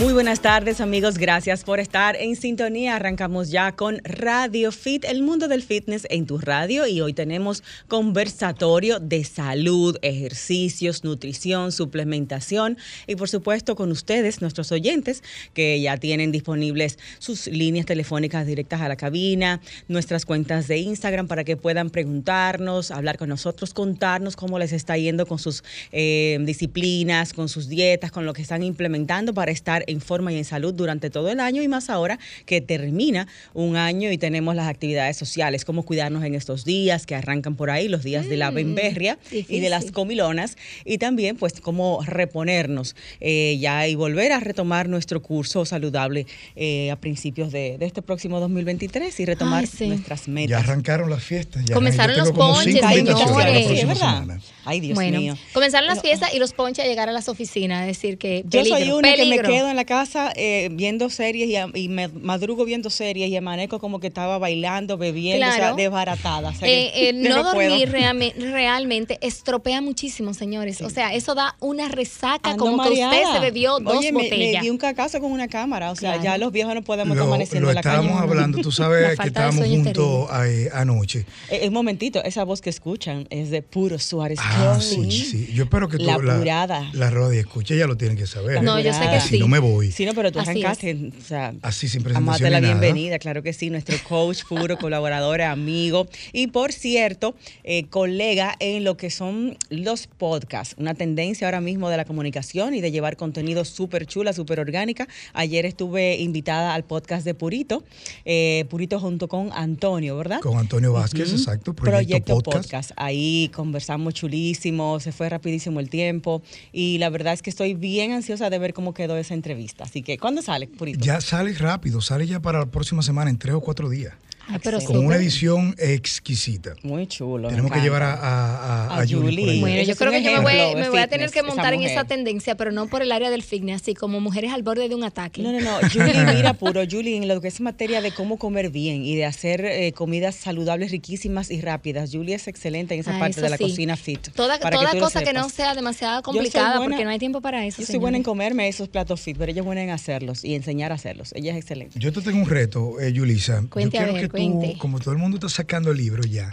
Muy buenas tardes amigos, gracias por estar en sintonía. Arrancamos ya con Radio Fit, el mundo del fitness en tu radio. Y hoy tenemos conversatorio de salud, ejercicios, nutrición, suplementación. Y por supuesto con ustedes, nuestros oyentes, que ya tienen disponibles sus líneas telefónicas directas a la cabina, nuestras cuentas de Instagram para que puedan preguntarnos, hablar con nosotros, contarnos cómo les está yendo con sus eh, disciplinas, con sus dietas, con lo que están implementando para estar en forma y en salud durante todo el año y más ahora que termina un año y tenemos las actividades sociales, cómo cuidarnos en estos días que arrancan por ahí, los días de la Mm, bemberria y de las comilonas y también pues cómo reponernos eh, ya y volver a retomar nuestro curso saludable eh, a principios de, de este próximo 2023 y retomar Ay, sí. nuestras metas. Ya arrancaron las fiestas. ya Comenzaron los ponches, señores. la Sí, es próxima verdad. semana. Ay, Dios bueno, mío. comenzaron las Bueno, fiestas y los ponches a llegar a las oficinas, es decir, que Yo peligro, soy una que me quedo en la casa eh, viendo series y, a- y me madrugo viendo series y amanezco como que estaba bailando, bebiendo, o sea, desbaratada. O sea, que Eh, eh, yo no, dormir reame- realmente estropea muchísimo, señores. O sea, eso da una resaca Ando como que usted mareada. se bebió dos Oye, me- botellas. Me, di un cacazo con una cámara. O sea, Claro. ya los viejos no podemos Lo, estar amaneciendo lo en la calle. estábamos hablando, tú sabes que estábamos juntos anoche. Eh, un momentito, esa voz que escuchan es de puro Suárez. Ah, Clothing. sí, sí. Yo espero que tú La la, la radio escuche, ya lo tienen que saber. No, yo sé que sí. no me voy. Sí, no, pero tú arrancaste, o sea, Así sin Amate presentación la ni nada. bienvenida, claro que sí, nuestro coach puro, colaborador, amigo y por cierto, eh, colega en lo que son los podcasts, una tendencia ahora mismo de la comunicación y de llevar contenido súper chula, súper orgánica. Ayer estuve invitada al podcast de Purito, eh, Purito junto con Antonio, ¿verdad? Con Antonio Vázquez, exacto. Proyecto, Podcast. Podcast. Ahí conversamos chulísimo, se fue rapidísimo el tiempo y la verdad es que estoy bien ansiosa de ver cómo quedó esa entrevista. Así que, ¿cuándo sale, Purito? Ya sale rápido, sale ya para la próxima semana, en tres o cuatro días. Pero Con una edición exquisita. Muy chulo. Tenemos que llevar a, a, Julie. Bueno, yo creo que yo me voy, me a tener que montar esa en esa tendencia, pero no por el área del fitness, así como mujeres al borde de un ataque. No, no, no. Julie, mira, puro Julie, en lo que es materia de cómo comer bien y de hacer eh, comidas saludables, riquísimas y rápidas. Julie es excelente en esa Ah, parte de la sí. cocina fit. Toda, para toda cosa que no sea demasiado complicada, buena- porque no hay tiempo para eso. Yo soy buena en comerme esos platos fit, pero ella es buena en hacerlos y enseñar a hacerlos. Ella es excelente. Yo te tengo un reto, eh, Yulisa. Cuente, Yo a quiero ver, que como todo el mundo está sacando libros ya,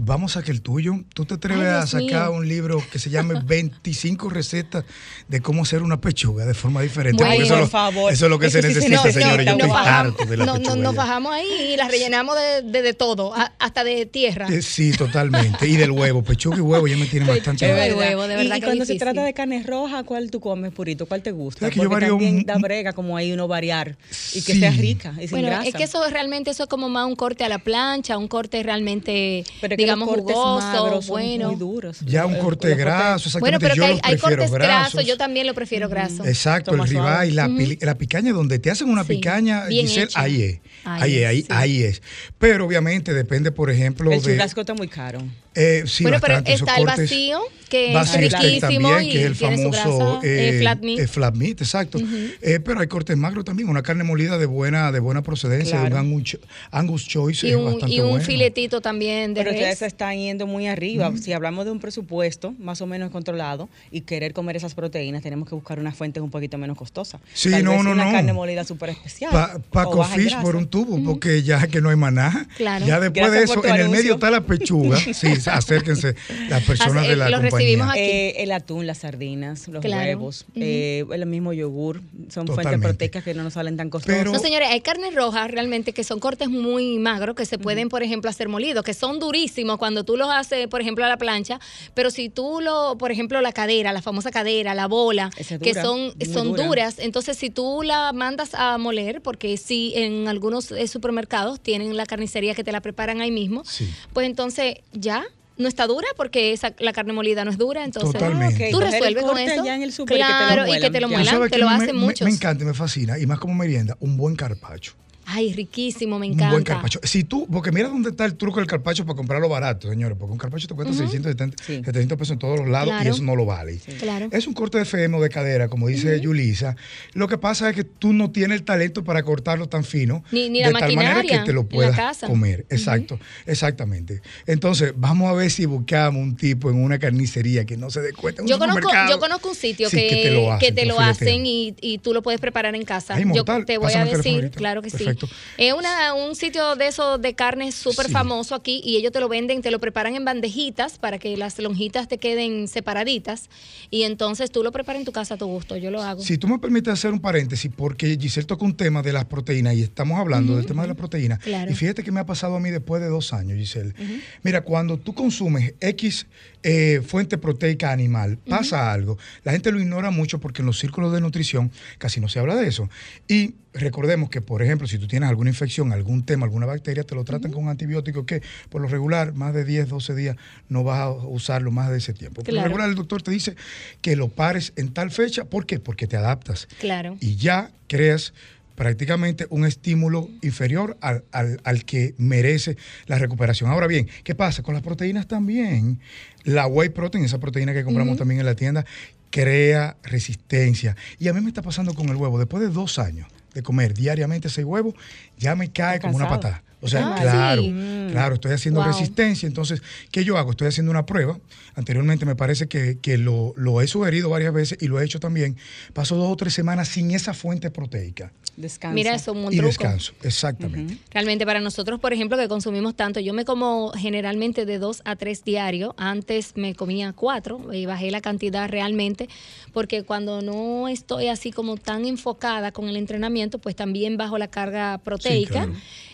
vamos a sacar el tuyo. ¿Tú te atreves Ay, a sacar mío. un libro que se llame 25 recetas de cómo hacer una pechuga de forma diferente? Bueno, eso, por es lo- favor. eso es lo que se necesita, señores. Yo nos estoy bajamos- harto de la no, no, pechuga. nos bajamos ahí y las rellenamos de, de, de todo, a- hasta de tierra. Eh, Sí, totalmente. Y del huevo, pechuga y huevo ya me tienen bastante. Pechuga y huevo, de verdad Y, que cuando se trata de carne roja, ¿cuál tú comes, Purito? ¿Cuál te gusta? Sabes que yo Porque varío también un- da brega como ahí uno variar y que Sí. sea rica y sin Bueno, grasa. es que eso realmente eso es como más un corte a la plancha, un corte realmente, Pero es que digamos, los cortes jugoso, magros son bueno. muy duros. Ya un Eh, corte graso, Bueno, exactamente. pero yo que hay, hay cortes grasos. yo también lo prefiero graso. Exacto, Toma el ribeye, la, pili- la picaña, donde te hacen una Sí, picaña, bien Giselle, ahí es. Ahí es, es, ahí, sí. ahí es. Pero obviamente depende, por ejemplo, El de. churrasco está muy caro. eh, sí, bueno, pero bastante, esos está el cortes. vacío, que Vacío es riquísimo también, y que es el tiene su famoso eh, eh, flat meat. eh, flat meat, exacto. Eh, pero hay cortes magros también, una carne molida de buena, de buena procedencia, Claro. un Angus, Angus Choice y es un, bastante y un bueno. filetito también de Pero res. Se están yendo muy arriba. Si hablamos de un presupuesto más o menos controlado y querer comer esas proteínas, tenemos que buscar una fuente un poquito menos costosa. Sí, Tal no, vez no, una no. carne molida súper especial. Pa- Paco Fish por un tubo, porque ya que no hay maná. Claro. Ya después Gracias de eso, en el medio está la pechuga. Sí, acérquense las personas Así, de la lo compañía. recibimos aquí. Eh, el atún, las sardinas, los Claro. huevos, eh, el mismo yogur, son fuentes proteicas que no nos salen tan costosas. Pero- No, señores, hay carnes rojas realmente que son cortes muy magros que se pueden, por ejemplo, hacer molidos, que son durísimos cuando tú los haces, por ejemplo, a la plancha, pero si tú lo, por ejemplo, la cadera, la famosa cadera, la bola, que son, son dura. duras, entonces si tú la mandas a moler, porque sí, en algunos eh, supermercados tienen la carnicería que te la preparan ahí mismo, Sí. pues entonces ya no está dura porque esa, la carne molida no es dura, entonces Totalmente. Ah, tú resuelves con eso. allá en el súper y que te lo claro, y que muelan, te lo muelan, te lo me- hacen me, muchos. Me encanta y me fascina, y más como merienda, un buen carpacho. Ay, riquísimo, me Un encanta. buen carpacho. Si tú, porque mira dónde está el truco del carpacho para comprarlo barato, señores, porque un carpacho te cuesta 670, Sí. 700 pesos en todos los lados Claro. y eso no lo vale. Claro. Es un corte de FM o de cadera, como dice Yulisa. Lo que pasa es que tú no tienes el talento para cortarlo tan fino. Ni- ni de la tal manera que te lo puedas comer. Exacto, exactamente. Entonces, vamos a ver si buscamos un tipo en una carnicería que no se dé cuenta. en un Yo conozco, yo conozco un sitio Sí, que, te lo hacen. que te lo hacen y, y tú lo puedes preparar en casa. Ay, yo mortal. te voy a decir, claro que Perfecto. sí. Es una, un sitio de esos de carne súper Sí. famoso aquí y ellos te lo venden, te lo preparan en bandejitas para que las lonjitas te queden separaditas y entonces tú lo preparas en tu casa a tu gusto. Yo lo hago. Si tú me permites hacer un paréntesis, porque Giselle tocó un tema de las proteínas y estamos hablando del tema de las proteínas. Claro. Y fíjate que me ha pasado a mí después de dos años, Giselle. Mira, cuando tú consumes X eh, fuente proteica animal, pasa algo. La gente lo ignora mucho porque en los círculos de nutrición casi no se habla de eso. Y recordemos que, por ejemplo, si tú tienes alguna infección, algún tema, alguna bacteria, te lo tratan con un antibiótico que por lo regular, más de 10, 12 días, no vas a usarlo más de ese tiempo. Por lo Claro. regular, el doctor te dice que lo pares en tal fecha. ¿Por qué? Porque te adaptas Claro. y ya creas prácticamente un estímulo inferior al, al- al que merece la recuperación. Ahora bien, ¿qué pasa? Con las proteínas también. La whey protein, esa proteína que compramos también en la tienda, crea resistencia. Y a mí me está pasando con el huevo. Después de dos años de comer diariamente seis huevos, ya me cae como una patada. O sea, Ah, claro, sí. claro, estoy haciendo Wow. resistencia. Entonces, ¿qué yo hago? Estoy haciendo una prueba. Anteriormente me parece que, que lo, lo he sugerido varias veces y lo he hecho también. Paso dos o tres semanas sin esa fuente proteica. Descansa. Mira, eso es un y descanso, exactamente. Realmente para nosotros, por ejemplo, que consumimos tanto, yo me como generalmente de dos a tres diarios. Antes me comía cuatro y bajé la cantidad realmente, porque cuando no estoy así como tan enfocada con el entrenamiento, pues también bajo la carga proteica. claro.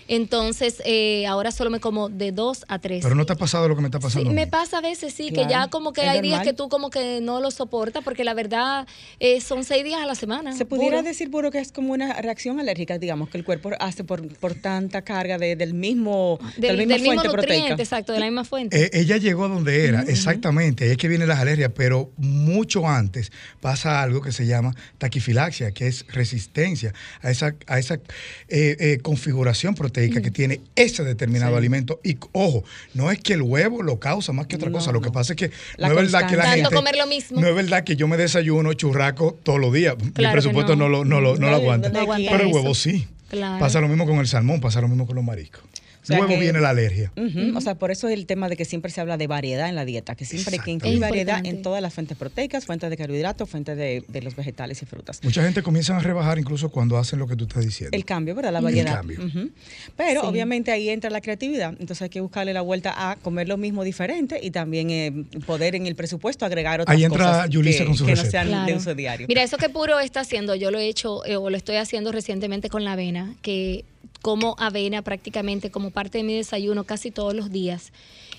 Entonces, eh, ahora solo me como de dos a tres. Pero no te ha pasado lo que me está pasando. a me pasa a veces, sí, Claro, que ya como que es hay días que tú como que no lo soportas, porque la verdad eh, son seis días a la semana. Se pudiera puro. decir, Puro, que es como una reacción alérgica, digamos, que el cuerpo hace por, por tanta carga de- del mismo, de del, la misma del mismo fuente nutriente, proteica. exacto, de la misma fuente. Eh, ella llegó donde era, exactamente, ahí es que vienen las alergias, pero mucho antes pasa algo que se llama taquifilaxia, que es resistencia a esa, a esa eh, eh, configuración proteica que tiene ese determinado alimento. Y ojo, no es que el huevo lo causa más que otra No, cosa, lo que pasa es que La no es verdad que la gente... Tanto comer lo mismo. No es verdad que yo me desayuno churraco todos los días. Mi Claro que presupuesto no, no. lo, no, lo, no lo aguanta. pero el huevo sí. Claro. Pasa lo mismo con el salmón, pasa lo mismo con los mariscos. O sea Luego que- viene la alergia. O sea, por eso es el tema de que siempre se habla de variedad en la dieta, que siempre hay que incluir variedad en todas las fuentes proteicas, fuentes de carbohidratos, fuentes de, de los vegetales y frutas. Mucha gente comienza a rebajar incluso cuando hacen lo que tú estás diciendo. El cambio, ¿verdad? La El variedad. cambio. Ujú. Pero Sí. obviamente ahí entra la creatividad. Entonces hay que buscarle la vuelta a comer lo mismo diferente y también eh, poder en el presupuesto agregar otras Ahí entra cosas Yulisa que, con su que no sean de Claro. uso diario. Mira, eso que Puro está haciendo, yo lo he hecho eh, o lo estoy haciendo recientemente con la avena, que como avena prácticamente como parte de mi desayuno casi todos los días.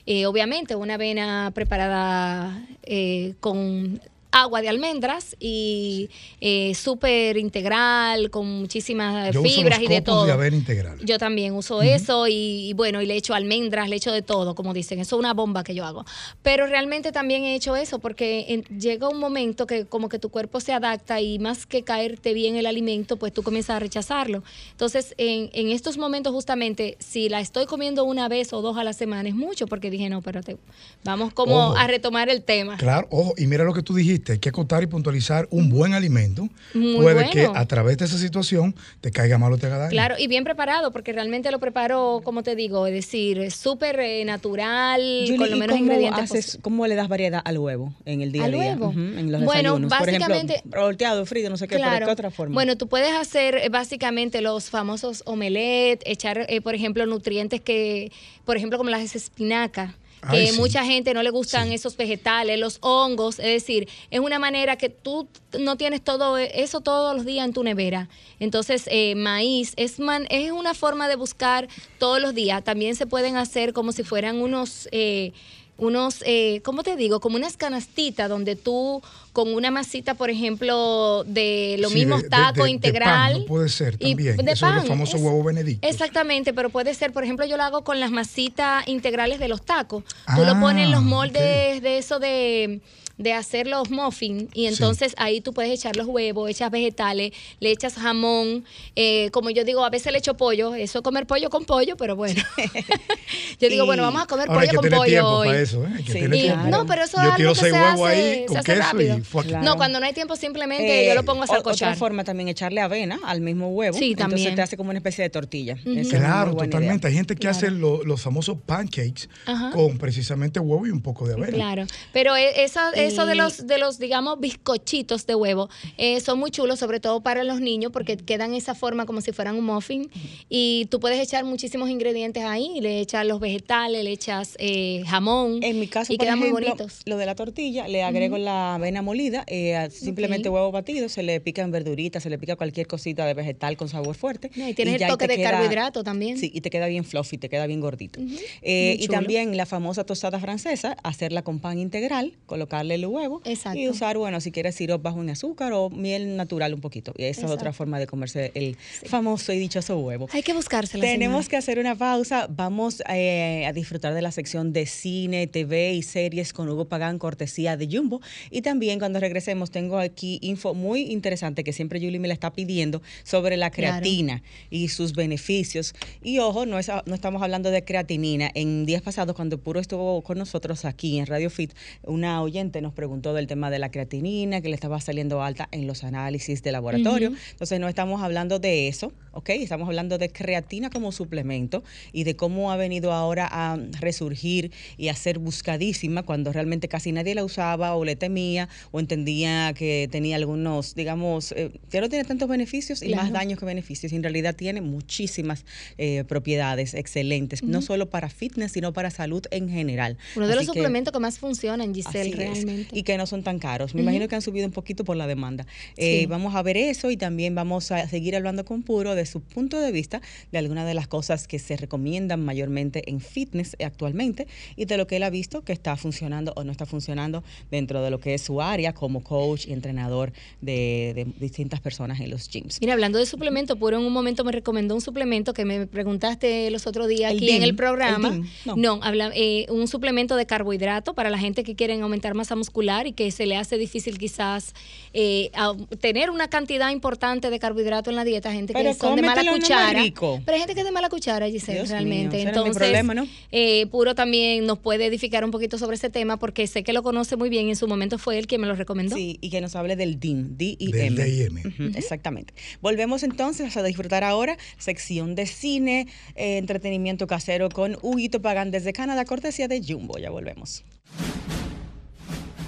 Eh, obviamente una avena preparada eh, con agua de almendras y eh, súper integral, con muchísimas Yo uso fibras los y de todo. de avena integral. Yo también uso eso y, y bueno, y le echo almendras, le echo de todo, como dicen. Eso es una bomba que yo hago. Pero realmente también he hecho eso porque en- llega un momento que como que tu cuerpo se adapta y más que caerte bien el alimento, pues tú comienzas a rechazarlo. Entonces, en, en estos momentos justamente, si la estoy comiendo una vez o dos a la semana, es mucho porque dije, no, espérate, vamos como Ojo. a retomar el tema. Claro, ojo, y mira lo que tú dijiste, hay que acotar y puntualizar un buen alimento. Muy Puede bueno. que a través de esa situación te caiga mal o te haga daño. Claro, y bien preparado, porque realmente lo preparo, como te digo, es decir, súper eh, natural, Julie, con los ¿y menos cómo, ingredientes haces. ¿Cómo le das variedad al huevo en el día ¿Al a día? huevo? En los Bueno, desayunos. Por básicamente- ejemplo, volteado, frito, no sé qué, pero ¿qué otra forma? Bueno, tú puedes hacer eh, básicamente los famosos omelette, echar, eh, por ejemplo, nutrientes que, por ejemplo, como las espinacas. Que sí. mucha gente no le gustan Sí. esos vegetales, los hongos, es decir, es una manera que tú no tienes todo eso todos los días en tu nevera. Entonces, eh, maíz es, man- es una forma de buscar todos los días. También se pueden hacer como si fueran unos, eh, unos, eh, ¿cómo te digo? Como unas canastitas donde tú con una masita, por ejemplo, de los Sí, mismos de- de- tacos de- de integral. pan, no puede ser y también. de Eso es los pan, famosos es- huevos benedictos. Exactamente, pero puede ser, por ejemplo, yo lo hago con las masitas integrales de los tacos. Tú lo Ah, pones en los moldes de eso de de hacer los muffins y entonces ahí tú puedes echar los huevos, echas vegetales, le echas jamón, eh, como yo digo, a veces le echo pollo, eso es comer pollo con pollo, pero bueno. yo digo, bueno, vamos a comer Ahora hay pollo que con tener pollo hoy. para eso, ¿eh? Hay que Sí. tener Y- tiempo. no, pero eso es Yo algo quiero que seis se huevos hace, ahí se con hace queso rápido. y fuck. Claro. No, cuando no hay tiempo simplemente Eh, yo lo pongo a o- Otra forma también echarle avena al mismo huevo. Sí, Entonces también. te hace como una especie de tortilla. Es Claro, totalmente. idea. Hay gente que hace lo- los famosos pancakes Ajá. con precisamente huevo y un poco de avena. Claro, pero e- esa- eso de los, de los, digamos, bizcochitos de huevo eh, son muy chulos, sobre todo para los niños, porque quedan esa forma como si fueran un muffin. Y tú puedes echar muchísimos ingredientes ahí, le echas los vegetales, le echas eh, jamón. En mi caso, y por quedan ejemplo, muy bonitos. lo de la tortilla, le agrego la avena molida, eh, simplemente huevo batido, se le pican verduritas, se le pica cualquier cosita de vegetal con sabor fuerte. No, y tienes el toque de carbohidrato también. Sí, y te queda bien fluffy, te queda bien gordito. Y también la famosa tostada francesa, hacerla con pan integral, colocarle el huevo Exacto. y usar, bueno, si quieres sirope bajo en azúcar o miel natural un poquito. Y esa es otra forma de comerse el famoso y dichoso huevo. Hay que buscársela. Tenemos señora. que hacer una pausa. Vamos eh, a disfrutar de la sección de cine, TV y series con Hugo Pagán, cortesía de Jumbo. Y también cuando regresemos tengo aquí info muy interesante que siempre Julie me la está pidiendo sobre la Claro. creatina y sus beneficios. Y ojo, no, es, no estamos hablando de creatinina. En días pasados, cuando Puro estuvo con nosotros aquí en Radio Fit, una oyente nos preguntó del tema de la creatinina, que le estaba saliendo alta en los análisis de laboratorio. Entonces no estamos hablando de eso, ¿ok? Estamos hablando de creatina como suplemento y de cómo ha venido ahora a resurgir y a ser buscadísima cuando realmente casi nadie la usaba o le temía o entendía que tenía algunos, digamos, eh, que no tiene tantos beneficios y más daños que beneficios. Y en realidad tiene muchísimas eh, propiedades excelentes, no solo para fitness, sino para salud en general. Uno de los que- suplementos que más funcionan, Giselle, es. Y que no son tan caros. Me imagino que han subido un poquito por la demanda. Eh, Sí. Vamos a ver eso y también vamos a seguir hablando con Puro de su punto de vista de algunas de las cosas que se recomiendan mayormente en fitness actualmente y de lo que él ha visto que está funcionando o no está funcionando dentro de lo que es su área como coach y entrenador de, de distintas personas en los gyms. Mira, hablando de suplemento, Puro en un momento me recomendó un suplemento que me preguntaste los otros días El aquí en el programa. el no. no, habla, eh, un suplemento de carbohidrato para la gente que quieren aumentar masa muscular y que se le hace difícil quizás eh, a- tener una cantidad importante de carbohidrato en la dieta, gente Pero que son de mala cuchara. rico. Pero hay gente que es de mala cuchara, Giselle, Dios mío, realmente. mi Entonces, problema, ¿no? eh, Puro también nos puede edificar un poquito sobre ese tema porque sé que lo conoce muy bien y en su momento fue él quien me lo recomendó. Sí, y que nos hable del DIM, D-I-M. Del DIM. Exactamente. Volvemos entonces a disfrutar ahora sección de cine, eh, entretenimiento casero con Huguito Pagan desde Canadá, cortesía de Jumbo. Ya volvemos.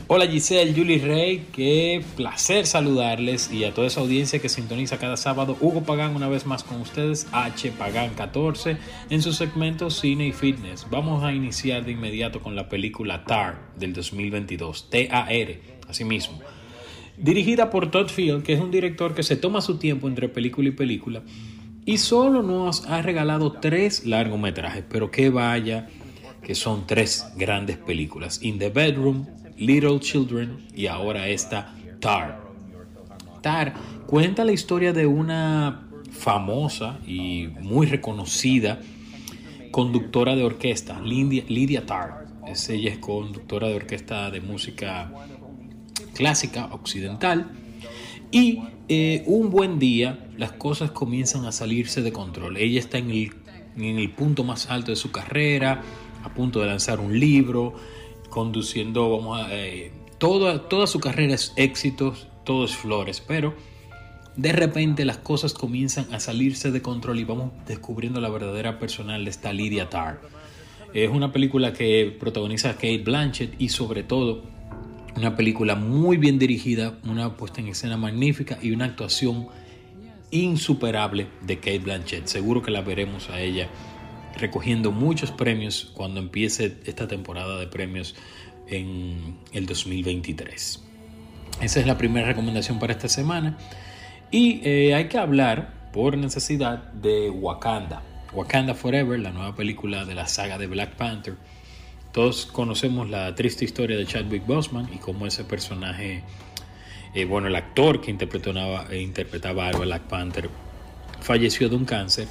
Hola Giselle, Julie Rey, qué placer saludarles y a toda esa audiencia que sintoniza cada sábado. Hugo Pagán una vez más con ustedes, H Pagán 14, en su segmento Cine y Fitness. Vamos a iniciar de inmediato con la película Tar del 2022, T-A-R, así mismo. Dirigida por Todd Field, que es un director que se toma su tiempo entre película y película y solo nos ha regalado tres largometrajes, pero que vaya que son tres grandes películas. In the Bedroom, Little Children y ahora esta Tar. Tar cuenta la historia de una famosa y muy reconocida conductora de orquesta, Lydia, Lydia Tarr. Es, ella es conductora de orquesta de música clásica occidental. Y eh, un buen día las cosas comienzan a salirse de control. Ella está en el, en el punto más alto de su carrera, a punto de lanzar un libro, conduciendo, vamos a, eh, toda, su carrera es éxitos, todo es flores, pero de repente las cosas comienzan a salirse de control y vamos descubriendo la verdadera personal de esta Lydia Tarr. Es una película que protagoniza a Kate Blanchett y sobre todo una película muy bien dirigida, una puesta en escena magnífica y una actuación insuperable de Kate Blanchett. Seguro que la veremos a ella recogiendo muchos premios cuando empiece esta temporada de premios en el 2023. Esa es la primera recomendación para esta semana. Y eh, hay que hablar, por necesidad, de Wakanda. Wakanda Forever, la nueva película de la saga de Black Panther. Todos conocemos la triste historia de Chadwick Boseman y cómo ese personaje, eh, bueno, el actor que interpretaba, eh, interpretaba a Black Panther falleció de un cáncer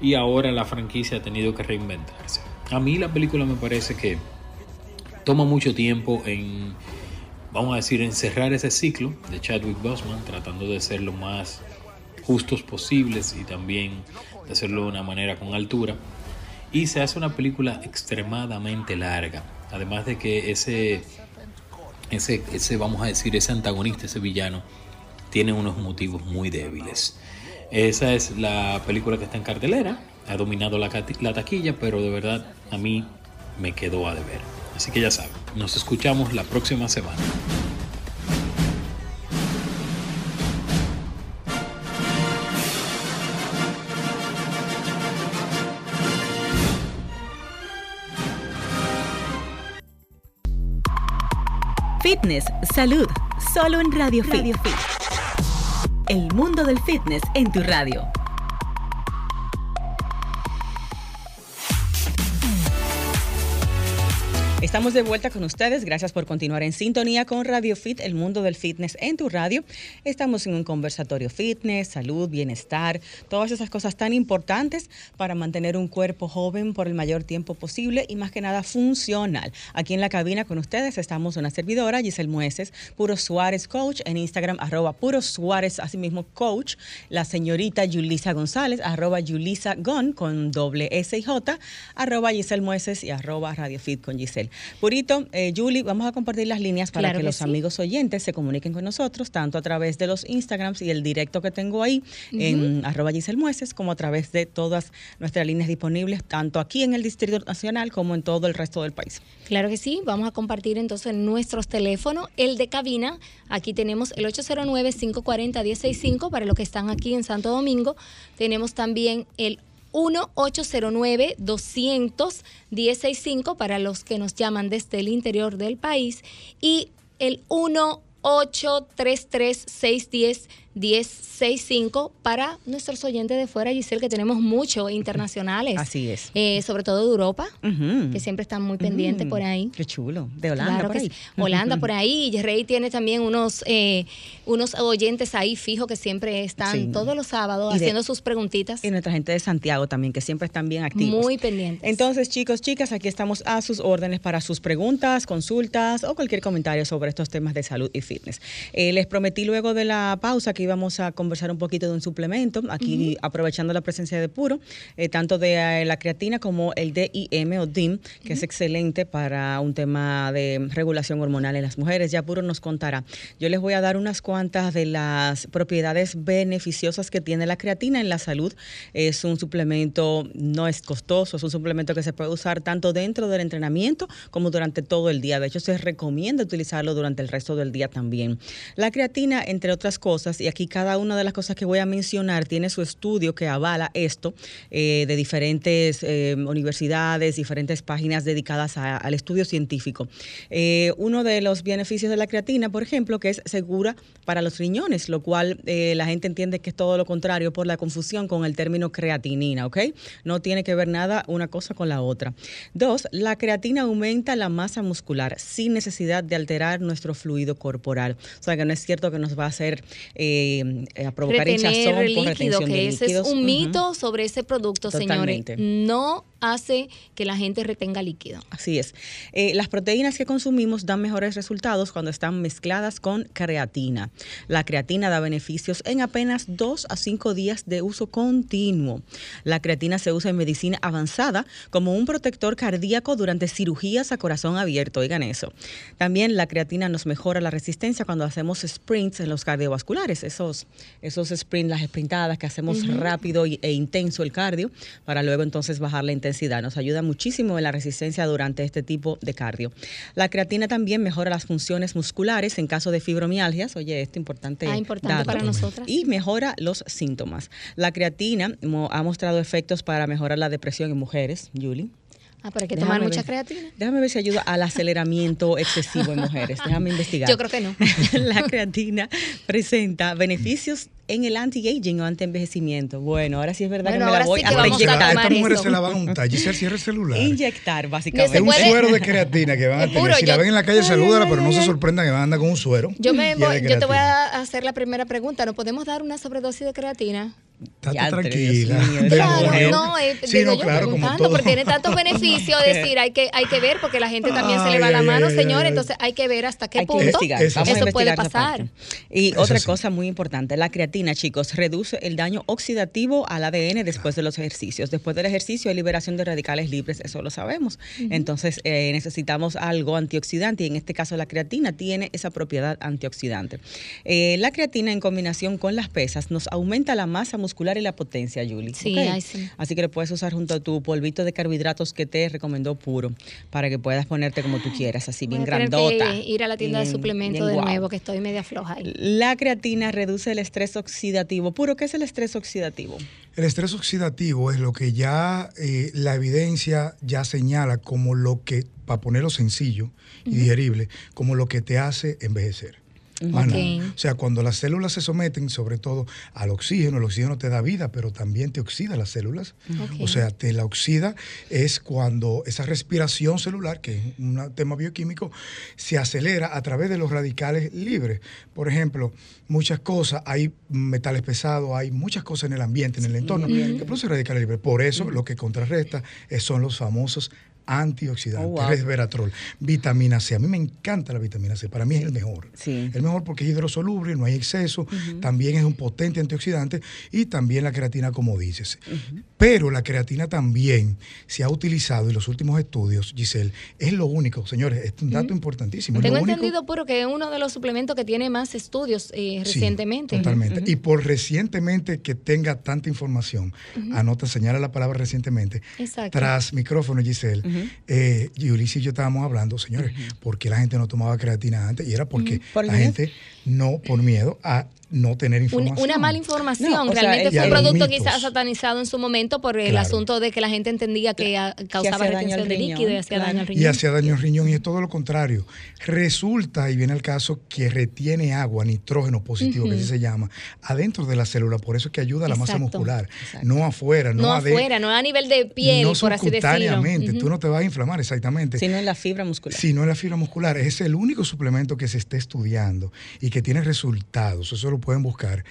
y ahora la franquicia ha tenido que reinventarse. A mí la película me parece que toma mucho tiempo en vamos a decir, encerrar ese ciclo de Chadwick Boseman, tratando de ser lo más justos posibles y también de hacerlo de una manera con altura. Y se hace una película extremadamente larga. Además de que ese, ese, ese, vamos a decir, ese antagonista, ese villano, tiene unos motivos muy débiles. Esa es la película que está en cartelera. Ha dominado la, la taquilla, pero de verdad a mí me quedó a deber. Así que ya saben, nos escuchamos la próxima semana. Fitness, salud, solo en Radio, Radio Fit. El mundo del fitness en tu radio. Estamos de vuelta con ustedes. Gracias por continuar en sintonía con Radio Fit, el mundo del fitness en tu radio. Estamos en un conversatorio fitness, salud, bienestar, todas esas cosas tan importantes para mantener un cuerpo joven por el mayor tiempo posible y más que nada funcional. Aquí en la cabina con ustedes estamos una servidora, Giselle Mueces, Puro Suárez Coach, en Instagram, arroba Puro Suárez, asimismo Coach, la señorita Yulisa González, arroba Yulisa Gon con doble S y J, arroba Giselle Mueces y arroba Radio Fit con Giselle. Purito, eh, Julie, vamos a compartir las líneas para Claro que, que los sí. amigos oyentes se comuniquen con nosotros, tanto a través de los Instagrams y el directo que tengo ahí en arroba Giselle Mueces, como a través de todas nuestras líneas disponibles, tanto aquí en el Distrito Nacional como en todo el resto del país. Claro que sí, vamos a compartir entonces nuestros teléfonos. El de cabina, aquí tenemos el 809-540-165 para los que están aquí en Santo Domingo. Tenemos también el 1-809-200-165 para los que nos llaman desde el interior del país y el 1-833-610-1065 para nuestros oyentes de fuera, Giselle, que tenemos muchos internacionales. Así es. Eh, sobre todo de Europa, que siempre están muy pendientes Mm, por ahí. Qué chulo. De Holanda, Claro por que ahí. sí. Holanda por ahí. Y Rey tiene también unos, eh, unos oyentes ahí fijos que siempre están Sí. todos los sábados Y de- haciendo sus preguntitas. Y nuestra gente de Santiago también, que siempre están bien activos. Muy pendientes. Entonces, chicos, chicas, aquí estamos a sus órdenes para sus preguntas, consultas o cualquier comentario sobre estos temas de salud y fitness. Eh, les prometí luego de la pausa que íbamos a conversar un poquito de un suplemento, aquí aprovechando la presencia de Puro, eh, tanto de eh, la creatina como el DIM o DIM, que es excelente para un tema de regulación hormonal en las mujeres. Ya Puro nos contará. Yo les voy a dar unas cuantas de las propiedades beneficiosas que tiene la creatina en la salud. Es un suplemento, no es costoso, es un suplemento que se puede usar tanto dentro del entrenamiento como durante todo el día. De hecho, se recomienda utilizarlo durante el resto del día también. La creatina, entre otras cosas, y aquí cada una de las cosas que voy a mencionar tiene su estudio que avala esto eh, de diferentes eh, universidades, diferentes páginas dedicadas al estudio científico. Eh, uno de los beneficios de la creatina, por ejemplo, que es segura para los riñones, lo cual la gente entiende que es todo lo contrario por la confusión con el término creatinina, ¿ok? No tiene que ver nada una cosa con la otra. Dos, la creatina aumenta la masa muscular sin necesidad de alterar nuestro fluido corporal. O sea que no es cierto que nos va a hacer eh, a provocar Retener hinchazón por líquido, retención de que ese es líquidos. un mito sobre ese producto, Totalmente. señores. No hace que la gente retenga líquido. Así es. Eh, las proteínas que consumimos dan mejores resultados cuando están mezcladas con creatina. La creatina da beneficios en apenas 2 a 5 días de uso continuo. La creatina se usa en medicina avanzada como un protector cardíaco durante cirugías a corazón abierto. Oigan eso. También la creatina nos mejora la resistencia cuando hacemos sprints en los cardiovasculares. Esos, esos sprints, las sprintadas que hacemos rápido y- e intenso el cardio para luego entonces bajar la intensidad. Nos ayuda muchísimo en la resistencia durante este tipo de cardio. La creatina también mejora las funciones musculares en caso de fibromialgias. Oye, esto es importante. Ah, importante dato. para nosotras. Y mejora los síntomas. La creatina ha mostrado efectos para mejorar la depresión en mujeres, Julie. Ah, pero hay que Déjame tomar mucha ver. creatina. Déjame ver si ayuda al aceleramiento excesivo en mujeres. Déjame investigar. Yo creo que no. la creatina presenta beneficios en el anti-aging o anti-envejecimiento. Bueno, ahora sí es verdad Bueno, que me la voy sí a inyectar. Estas mujeres se la van a untar. Giselle, cierra el celular. Inyectar, Es básicamente. Se un suero de creatina que van a Es tener. puro, si la ven en la calle, salúdala, pero no se sorprendan que van a andar con un suero. Yo, me es voy- yo te voy a hacer la primera pregunta. ¿No podemos dar una sobredosis de creatina? Estate tranquila. mío, Claro, no, eh, Sí, digo no, yo claro, preguntando, porque tiene tantos beneficios, decir, hay que, hay que ver, porque la gente también se le va Ay, la mano, ay, señor, ay, entonces hay que ver hasta qué Hay que punto investigar. Eso Vamos a eso puede pasar. Y Eso otra sí. cosa muy importante, la creatina, chicos, reduce el daño oxidativo al ADN después de los ejercicios. Después del ejercicio hay liberación de radicales libres, eso lo sabemos. Entonces eh, necesitamos algo antioxidante y en este caso la creatina tiene esa propiedad antioxidante. Eh, la creatina en combinación con las pesas nos aumenta la masa muscular y la potencia, Julie. Sí, sí. Así que lo puedes usar junto a tu polvito de carbohidratos que te recomendó puro para que puedas ponerte como tú quieras, así bien grandota. que ir a la tienda de suplementos de nuevo, que estoy media floja ahí. La creatina reduce el estrés oxidativo. Puro, ¿qué es el estrés oxidativo? El estrés oxidativo es lo que ya eh, la evidencia ya señala como lo que, para ponerlo sencillo y digerible, como lo que te hace envejecer. O sea, cuando las células se someten sobre todo al oxígeno, el oxígeno te da vida, pero también te oxida las células. O sea, te la oxida es cuando esa respiración celular, que es un tema bioquímico, se acelera a través de los radicales libres. Por ejemplo, muchas cosas, hay metales pesados, hay muchas cosas en el ambiente, en el entorno, que producen radicales libres. Por eso lo que contrarresta es- son los famosos antioxidantes, Oh, wow. resveratrol, vitamina C. A mí me encanta la vitamina C, para mí es el mejor. Sí. El mejor porque es hidrosoluble, no hay exceso, también es un potente antioxidante y también la creatina, como dices. Pero la creatina también se ha utilizado en los últimos estudios, Giselle, es lo único, señores, es un dato importantísimo. Tengo entendido, puro, que es uno de los suplementos que tiene más estudios eh, Sí, recientemente. Totalmente. Y por recientemente que tenga tanta información, anota, señala la palabra recientemente. Exacto. Tras micrófono, Giselle, eh, Ulises y yo estábamos hablando, señores, ¿por qué la gente no tomaba creatina antes? Y era porque Por la miedo. gente no, por miedo a no tener información. una mala información. No, o sea, Realmente fue un y producto quizás satanizado en su momento por el Claro. asunto de que la gente entendía que causaba retención de riñón, líquido y hacía claro. daño al y riñón. hacía daño al riñón y es todo lo contrario. Resulta, y viene el caso, que retiene agua, nitrógeno positivo, que así se llama, adentro de la célula. Por eso es que ayuda a la masa muscular, exacto. no afuera, no, afuera, no a nivel de piel, no por así decirlo. Tú no te vas a inflamar exactamente. Sino en la fibra muscular. Si no es la fibra muscular, es el único suplemento que se está estudiando y que tiene resultados, eso lo pueden buscar,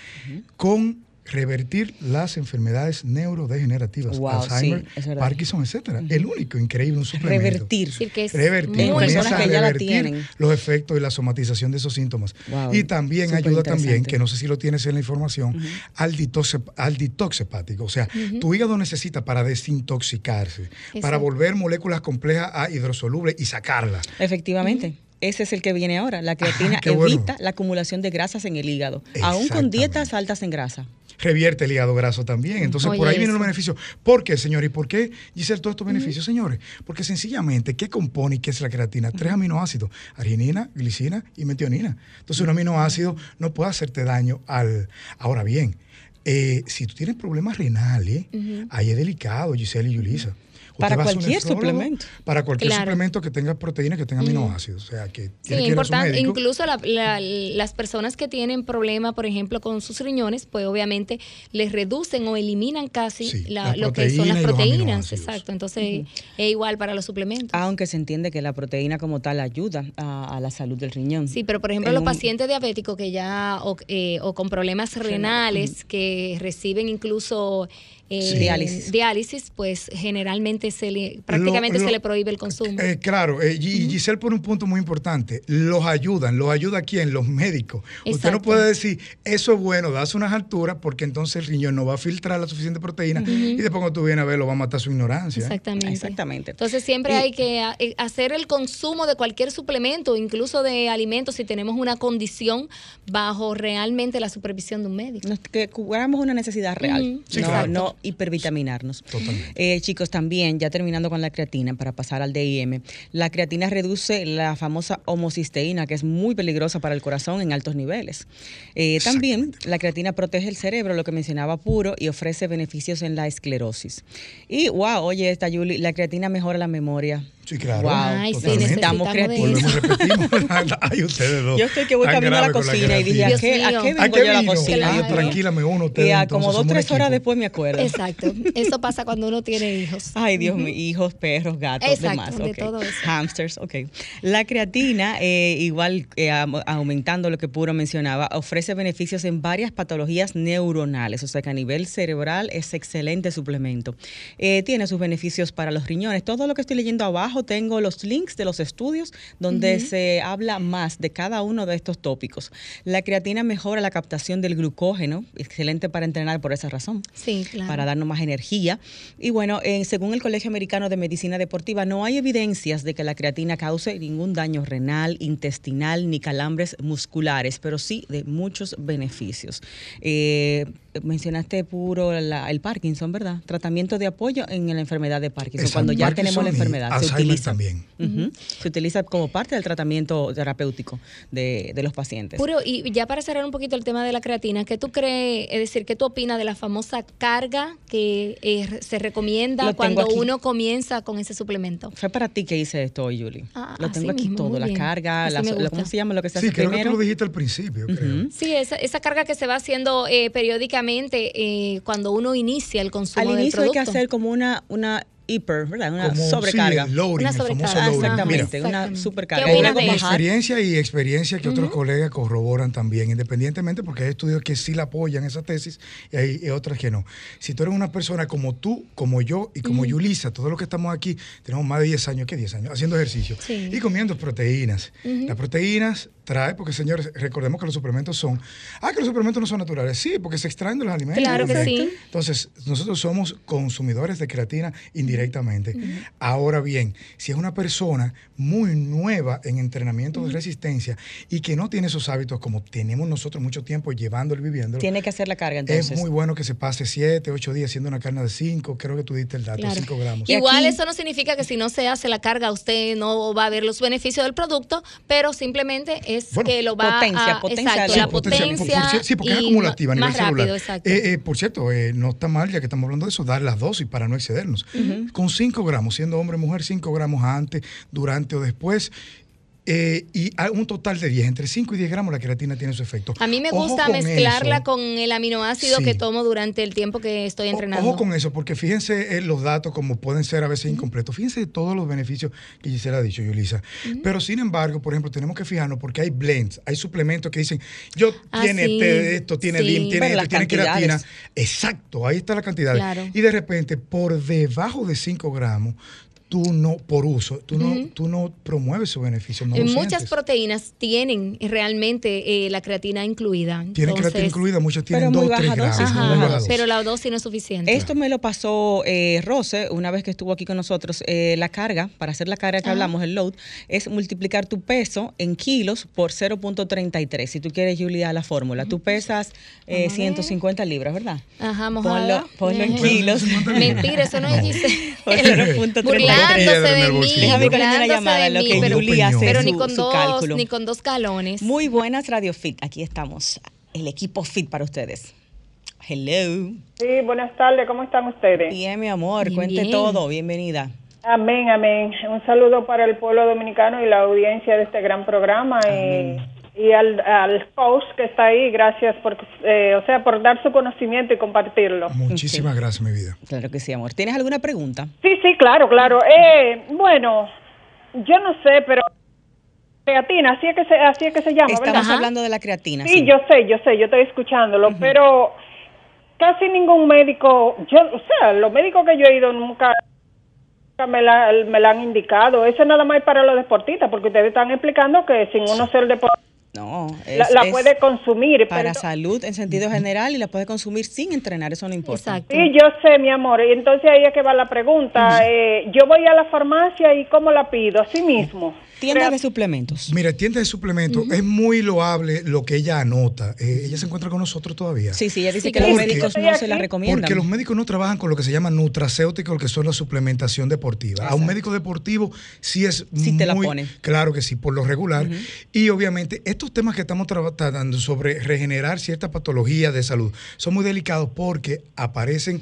con revertir las enfermedades neurodegenerativas, Wow, Alzheimer, sí, es verdad. Parkinson, etcétera. El único increíble un suplemento. Revertir. Que es Revertir, personas a que ya la revertir tienen. los efectos y la somatización de esos síntomas. Wow, y también ayuda también, que no sé si lo tienes en la información, al, detox, al detox hepático. O sea, tu hígado necesita para desintoxicarse, para volver moléculas complejas a hidrosolubles y sacarlas. Efectivamente. Ese es el que viene ahora. La creatina bueno. evita la acumulación de grasas en el hígado, aún con dietas altas en grasa. revierte el hígado graso también. Entonces, por ahí vienen los eso. beneficios. ¿Por qué, señores? ¿Y por qué, Giselle, todos estos beneficios, señores? Porque sencillamente, ¿qué compone y qué es la creatina? Tres aminoácidos, arginina, glicina y metionina. Entonces, un aminoácido no puede hacerte daño al... Ahora bien, eh, si tú tienes problemas renales, ahí es delicado, Giselle y Yulisa. Para cualquier suplemento. Para cualquier Claro. suplemento que tenga proteína, que tenga aminoácidos. O sea, que Sí, tiene es que ir a su importante. Incluso la- la- las personas que tienen problemas, por ejemplo, con sus riñones, pues obviamente les reducen o eliminan casi Sí, la- las lo que son las proteínas proteínas. Exacto. Entonces, es igual para los suplementos. Aunque se entiende que la proteína como tal ayuda a, a la salud del riñón. Sí, pero por ejemplo, En los un- pacientes diabéticos que ya, o, eh, o con problemas renales, que reciben incluso eh, Sí. Diálisis. diálisis, pues generalmente se le, prácticamente Lo- se le prohíbe el consumo. Eh, claro, eh, Giselle pone un punto muy importante. Los ayudan, los ayuda a quién? Los médicos. Usted no puede decir, eso es bueno, das unas alturas, porque entonces el riñón no va a filtrar la suficiente proteína y después cuando tú vienes a ver, lo va a matar su ignorancia. Exactamente. Exactamente. Entonces siempre hay que a- eh, hacer el consumo de cualquier suplemento, incluso de alimentos, si tenemos una condición bajo realmente la supervisión de un médico. Nos- que cubramos una necesidad real, Sí, no, claro. no hipervitaminarnos. Totalmente. Eh, chicos, también, ya terminando con la creatina, para pasar al DIM, la creatina reduce la famosa homocisteína, que es muy peligrosa para el corazón en altos niveles. Eh, también, la creatina protege el cerebro, lo que mencionaba puro, y ofrece beneficios en la esclerosis. Y, wow, oye, esta Yuli, la creatina mejora la memoria. Sí, claro. Wow, Ay, sí, necesitamos. Volvemos, repetimos. Ay, ustedes dos. Yo estoy que voy camino a la cocina y dije. ¿a qué, ¿a qué ¿A vengo qué yo a la cocina? Claro. Tranquila, me uno a ustedes, Y a como dos tres horas después me acuerdo. Exacto. Eso pasa cuando uno tiene hijos. Ay, Dios mío, hijos, perros, gatos, Exacto, demás. de ok. todo eso. Hamsters, ok. La creatina, eh, igual eh, aumentando lo que Puro mencionaba, ofrece beneficios en varias patologías neuronales, o sea que a nivel cerebral es excelente suplemento. Eh, tiene sus beneficios para los riñones. Todo lo que estoy leyendo abajo tengo los links de los estudios donde se habla más de cada uno de estos tópicos. La creatina mejora la captación del glucógeno, excelente para entrenar por esa razón Sí, claro. para darnos más energía. Y bueno, eh, según el Colegio Americano de Medicina Deportiva, no hay evidencias de que la creatina cause ningún daño renal, intestinal ni calambres musculares, pero sí de muchos beneficios. Eh, mencionaste puro la- el Parkinson, ¿verdad? Tratamiento de apoyo en la enfermedad de Parkinson, Exacto, cuando ya Parkinson tenemos la enfermedad. Se Alzheimer utiliza. también. Se utiliza como parte del tratamiento terapéutico de, de los pacientes. Puro, y ya para cerrar un poquito el tema de la creatina, ¿qué tú crees, es decir, qué tú opinas de la famosa carga que eh, se recomienda Lo cuando aquí. uno comienza con ese suplemento? Fue para ti que hice esto hoy, Julie. Ah, lo tengo aquí mismo, todo, la bien. carga, la- la-. ¿cómo se llama lo que se Sí, hace creo que tú lo dijiste al principio, creo. Sí, esa, esa carga que se va haciendo eh, periódicamente eh, cuando uno inicia el consumo Al del inicio hay que producto. hacer como una, una hiper, ¿verdad? Una Como, sobrecarga. sí, el loading, Una el famoso sobrecarga, loading. Exactamente, Mira, una supercarga. ¿Qué opinas de eso? experiencia y experiencia que otros colegas corroboran también, independientemente, porque hay estudios que sí la apoyan esa tesis y hay y otras que no. Si tú eres una persona como tú, como yo y como Yulisa, todos los que estamos aquí, tenemos más de 10 años, ¿qué 10 años? Haciendo ejercicio Sí. y comiendo proteínas. Las proteínas trae, porque señores, recordemos que los suplementos son, ah, que los suplementos no son naturales, sí, porque se extraen de los alimentos. Claro que sí. Entonces, nosotros somos consumidores de creatina indirectamente. Ahora bien, si es una persona muy nueva en entrenamiento de resistencia y que no tiene esos hábitos como tenemos nosotros mucho tiempo llevándolo y viviéndolo, Tiene que hacer la carga entonces. es muy bueno que se pase 7, 8 días haciendo una carne de 5, creo que tú diste el dato, Claro. 5 gramos. Y Igual aquí- eso no significa que si no se hace la carga usted no va a ver los beneficios del producto, pero simplemente es Bueno, que lo va potencia, a potencia exacto, la la potencia, potencia, por- por cier- sí, porque es y acumulativa a nivel más celular. rápido, exacto. Eh, eh, por cierto, eh, no está mal, ya que estamos hablando de eso, dar las dosis para no excedernos. Con 5 gramos, siendo hombre o mujer, 5 gramos antes, durante o después. Eh, y a un total de 10, entre 5 y 10 gramos la creatina tiene su efecto. a mí me Ojo gusta con mezclarla eso. con el aminoácido Sí. que tomo durante el tiempo que estoy O- entrenando. Ojo con eso, porque fíjense en los datos como pueden ser a veces incompletos. Fíjense todos los beneficios que Gisela ha dicho, Yulisa. Pero sin embargo, por ejemplo, tenemos que fijarnos porque hay blends, hay suplementos que dicen, yo Ah, tiene sí. té- esto, tiene Sí. DIM, tiene Pero esto, tiene creatina. Exacto, ahí está la cantidad. Claro. Y de repente, por debajo de 5 gramos, tú no, por uso, tú no, tú no promueves su beneficio. No muchas sientes. proteínas tienen realmente eh, la creatina incluida. Tienen creatina incluida, muchas tienen muy 2 3 baja dosis, gramos. Ajá, muy baja dosis. pero la dosis no es suficiente. Esto me lo pasó eh, Rose una vez que estuvo aquí con nosotros. Eh, la carga, para hacer la carga que hablamos, el load, es multiplicar tu peso en kilos por 0.33. Si tú quieres, Julia, la fórmula. Tú pesas eh, Vamos a ver. 150 libras, ¿verdad? Ajá, mojada. Ponlo, ponlo en kilos. Mentira, eso no. Por 0.33. Burlándose de mí. Déjame prender una llamada lo mí, que pero, Julia hace pero su, ni con su dos, cálculo. ni con dos galones. Muy buenas Radio Fit. Aquí estamos. El equipo Fit para ustedes. Hello. Sí, buenas tardes, ¿cómo están ustedes? Bien, mi amor. Bien, Cuente bien. todo. Bienvenida. Amén, amén. Un saludo para el pueblo dominicano y la audiencia de este gran programa y, y al, al host que está ahí, gracias por, eh, o sea, por dar su conocimiento y compartirlo. Muchísimas gracias, mi vida. Claro que sí, amor. ¿Tienes alguna pregunta? Sí, sí, claro, claro. Eh, bueno, yo no sé, pero creatina, así es que se, así es que se llama, Estamos ¿verdad? hablando de la creatina. Sí, yo sé, yo sé, yo estoy escuchándolo, pero casi ningún médico, yo, o sea, los médicos que yo he ido nunca, nunca me, la, me la han indicado. Eso nada más es para los deportistas, porque ustedes están explicando que sin uno ser deportista No, la, es- la es puede consumir. para pero- salud en sentido general y la puede consumir sin entrenar, eso no importa. Exacto. Sí, yo sé, mi amor. Y entonces ahí es que va la pregunta. Eh, yo voy a la farmacia y ¿cómo la pido? Así mismo. Tiendas de suplementos. Mira, tienda de suplementos, es muy loable lo que ella anota. Eh, ella se encuentra con nosotros todavía. Sí, sí, ella dice Sí, que los médicos no se la recomiendan. Porque los médicos no trabajan con lo que se llama nutracéuticos, que son la suplementación deportiva. A un médico deportivo sí es Sí te la muy- pone. Claro que sí, por lo regular. Y obviamente estos temas que estamos tra- tratando sobre regenerar ciertas patologías de salud son muy delicados porque aparecen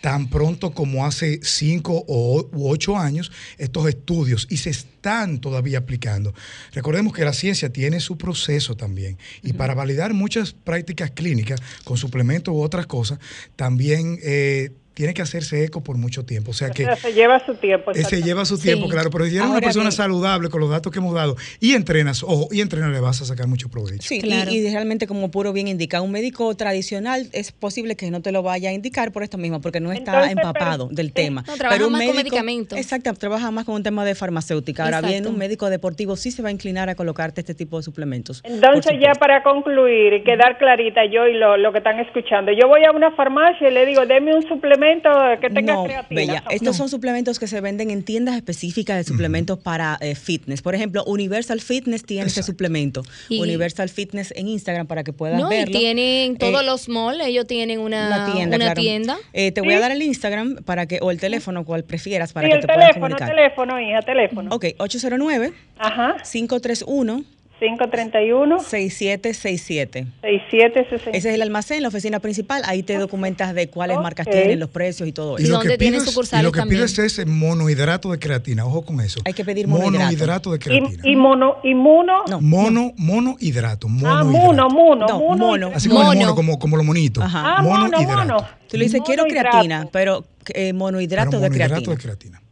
tan pronto como hace cinco o, u ocho años estos estudios y se están todavía aplicando. Recordemos que la ciencia tiene su proceso también y para validar muchas prácticas clínicas con suplementos u otras cosas, también eh, tiene que hacerse eco por mucho tiempo. O sea que. se lleva su tiempo. Eh, se lleva su tiempo, claro. Pero si eres una persona saludable con los datos que hemos dado y entrenas, ojo, y entrenas, le vas a sacar mucho provecho. Sí, claro. y, realmente, como puro bien indica, un médico tradicional es posible que no te lo vaya a indicar por esto mismo, porque no está empapado del tema. No, trabaja más con medicamentos. Exacto, trabaja más con un tema de farmacéutica. Ahora bien, un médico deportivo sí se va a inclinar a colocarte este tipo de suplementos. Entonces, ya para concluir y quedar clarita yo y lo, lo que están escuchando, yo voy a una farmacia y le digo, deme un suplemento que tenga no, Bella. Estos son suplementos que se venden en tiendas específicas de suplementos para eh, fitness. Por ejemplo, Universal Fitness tiene ese suplemento. Universal Fitness en Instagram para que puedan no, verlo. Y tienen todos eh, los malls, ellos tienen una, tienda. Una tienda. Eh, te voy a dar el Instagram para que o el teléfono, cual prefieras para que te puedas comunicar. teléfono, hija, teléfono. Ok, 809 Ajá. 531 531 6767. 6767. Ese es el almacén, la oficina principal. Ahí te documentas de cuáles marcas tienen, los precios y todo eso. Y, lo que pides, y lo que pides es monohidrato de creatina. Ojo con eso. Hay que pedir monohidrato. Monohidrato de creatina. ¿Y, mono, y mono? No. Mono, monohidrato. Ah, mono, mono. No, mono. Así como mono, como, como los monitos. Ajá. Ah, mono, mono. Tú le dices, quiero creatina, pero eh, monohidrato, pero monohidrato de creatina. De creatina.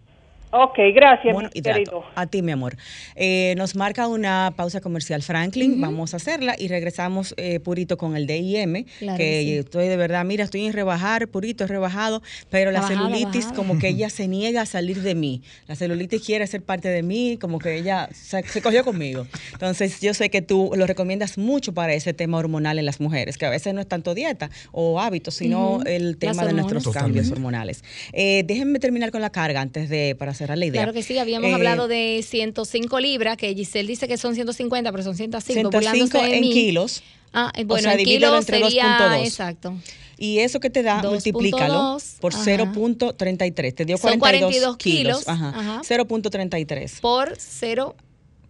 Ok, gracias, bueno, mi querido. A ti, mi amor. Eh, nos marca una pausa comercial Franklin, vamos a hacerla y regresamos eh, purito con el DIM, claro que sí. estoy de verdad, mira, estoy en rebajar, purito, es rebajado, pero la, la bajada, celulitis bajada. como que ella se niega a salir de mí. La celulitis quiere ser parte de mí, como que ella se, se cogió conmigo. Entonces, yo sé que tú lo recomiendas mucho para ese tema hormonal en las mujeres, que a veces no es tanto dieta o hábitos, sino uh -huh. el tema de nuestros Totalmente. cambios hormonales. Eh, déjenme terminar con la carga antes de para cerrar la idea. Claro que sí, habíamos eh, hablado de 105 libras, que Giselle dice que son 150, pero son 105. 105 en kilos. Ah, bueno, o sea, en kilos entre sería, 2.2. Exacto. Y eso que te da, 2. multiplícalo 2, por 0.33. Te dio 42, 42 kilos. kilos ajá. 0.33. Por 0.